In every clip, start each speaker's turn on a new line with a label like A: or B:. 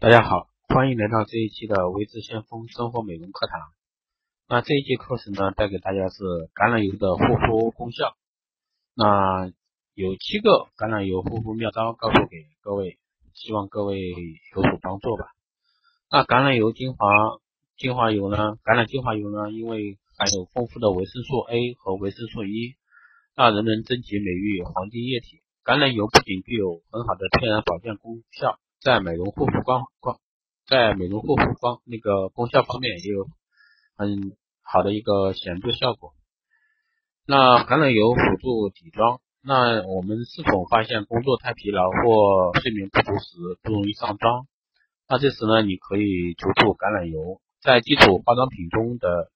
A: 大家好，欢迎来到这一期的维之先锋生活美容课堂。那这一节课程呢，带给大家是橄榄油的护肤功效。那有七个橄榄油护肤妙招，告诉给各位，希望各位有所帮助吧。那橄榄油精华精华油呢？橄榄精华油呢，因为含有丰富的维生素 A 和维生素 E，那人人珍奇美誉黄金液体。橄榄油不仅具有很好的天然保健功效。在美容护肤光光，在美容护肤光那个功效方面也有很好的一个显著效果。那橄榄油辅助底妆，那我们是否发现工作太疲劳或睡眠不足时不容易上妆？那这时呢，你可以求助橄榄油，在基础化妆品中的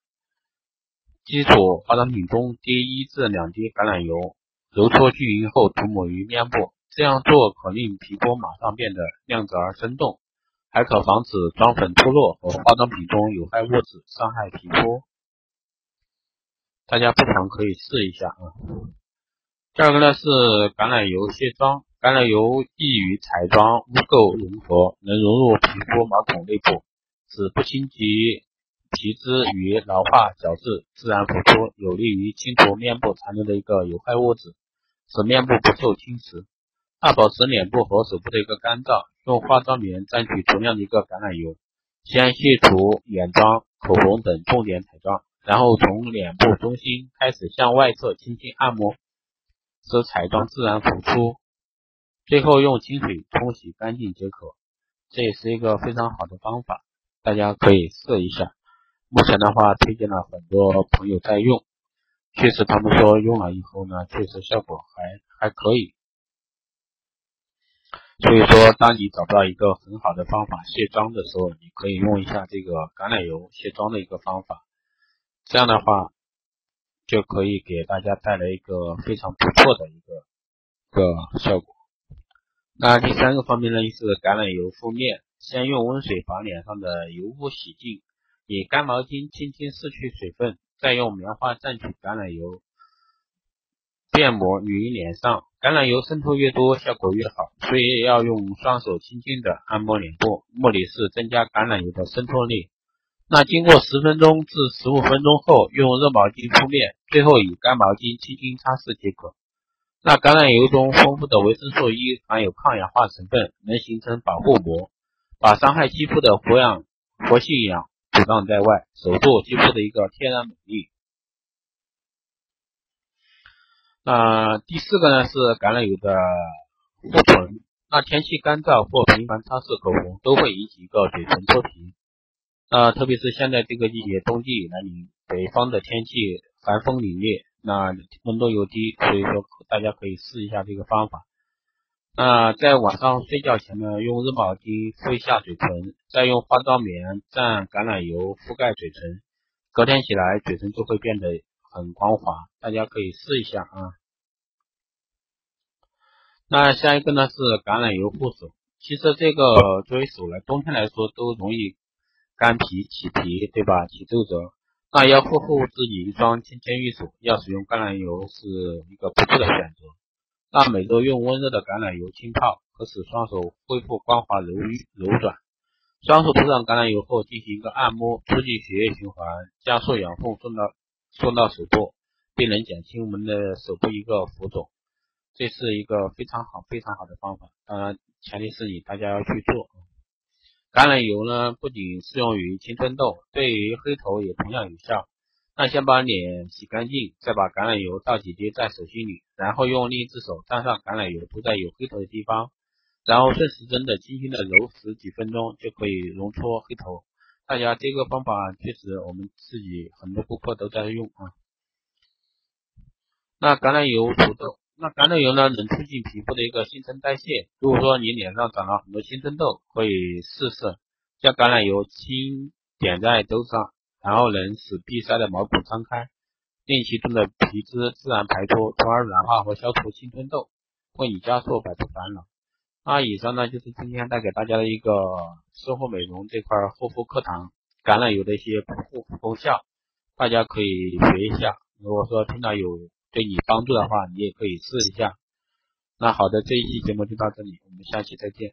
A: 基础化妆品中滴一至两滴橄榄油，揉搓均匀后涂抹于面部。这样做可令皮肤马上变得亮泽而生动，还可防止妆粉脱落和化妆品中有害物质伤害皮肤。大家不妨可以试一下啊。第二个呢是橄榄油卸妆，橄榄油易于彩妆污垢融合，能融入皮肤毛孔内部，使不侵及皮脂与老化角质自然浮出，有利于清除面部残留的一个有害物质，使面部不受侵蚀。二、保持脸部和手部的一个干燥，用化妆棉蘸取足量的一个橄榄油，先卸除眼妆、口红等重点彩妆，然后从脸部中心开始向外侧轻轻按摩，使彩妆自然浮出。最后用清水冲洗干净即可。这也是一个非常好的方法，大家可以试一下。目前的话，推荐了很多朋友在用，确实他们说用了以后呢，确实效果还还可以。所以说，当你找不到一个很好的方法卸妆的时候，你可以用一下这个橄榄油卸妆的一个方法，这样的话就可以给大家带来一个非常不错的一个一个效果。那第三个方面呢，就是橄榄油敷面，先用温水把脸上的油污洗净，以干毛巾轻轻拭去水分，再用棉花蘸取橄榄油。面膜于脸上，橄榄油渗透越多，效果越好，所以要用双手轻轻的按摩脸部，目的是增加橄榄油的渗透力。那经过十分钟至十五分钟后，用热毛巾敷面，最后以干毛巾轻轻擦拭即可。那橄榄油中丰富的维生素 E 含有抗氧化成分，能形成保护膜，把伤害肌肤的活氧活性氧阻挡在外，守住肌肤的一个天然美丽。那第四个呢是橄榄油的护唇。那天气干燥或频繁擦拭口红都会引起一个嘴唇脱皮。那特别是现在这个季节，冬季来临，北方的天气寒风凛冽，那温度又低，所以说大家可以试一下这个方法。那在晚上睡觉前呢，用热毛巾敷一下嘴唇，再用化妆棉蘸橄榄油覆盖嘴唇，隔天起来嘴唇就会变得。很光滑，大家可以试一下啊。那下一个呢是橄榄油护手。其实这个作为手来，冬天来说都容易干皮起皮，对吧？起皱褶。那要护护自己一双纤纤玉手，要使用橄榄油是一个不错的选择。那每周用温热的橄榄油浸泡，可使双手恢复光滑柔柔软。双手涂上橄榄油后，进行一个按摩，促进血液循环，加速养分送到。送到手部，并能减轻我们的手部一个浮肿，这是一个非常好、非常好的方法。当然，前提是你大家要去做。橄榄油呢，不仅适用于青春痘，对于黑头也同样有效。那先把脸洗干净，再把橄榄油倒几滴在手心里，然后用另一只手沾上橄榄油涂在有黑头的地方，然后顺时针的轻轻的揉十几分钟，就可以溶出黑头。大家这个方法确实，我们自己很多顾客都在用啊。那橄榄油除痘，那橄榄油呢能促进皮肤的一个新陈代谢。如果说你脸上长了很多青春痘，可以试试将橄榄油轻点在痘上，然后能使闭塞的毛孔张开，令其中的皮脂自然排出，从而软化和消除青春痘，为你加速摆脱烦恼。那以上呢就是今天带给大家的一个生活美容这块护肤课堂，橄榄油的一些护肤功效，大家可以学一下。如果说听到有对你帮助的话，你也可以试一下。那好的，这一期节目就到这里，我们下期再见。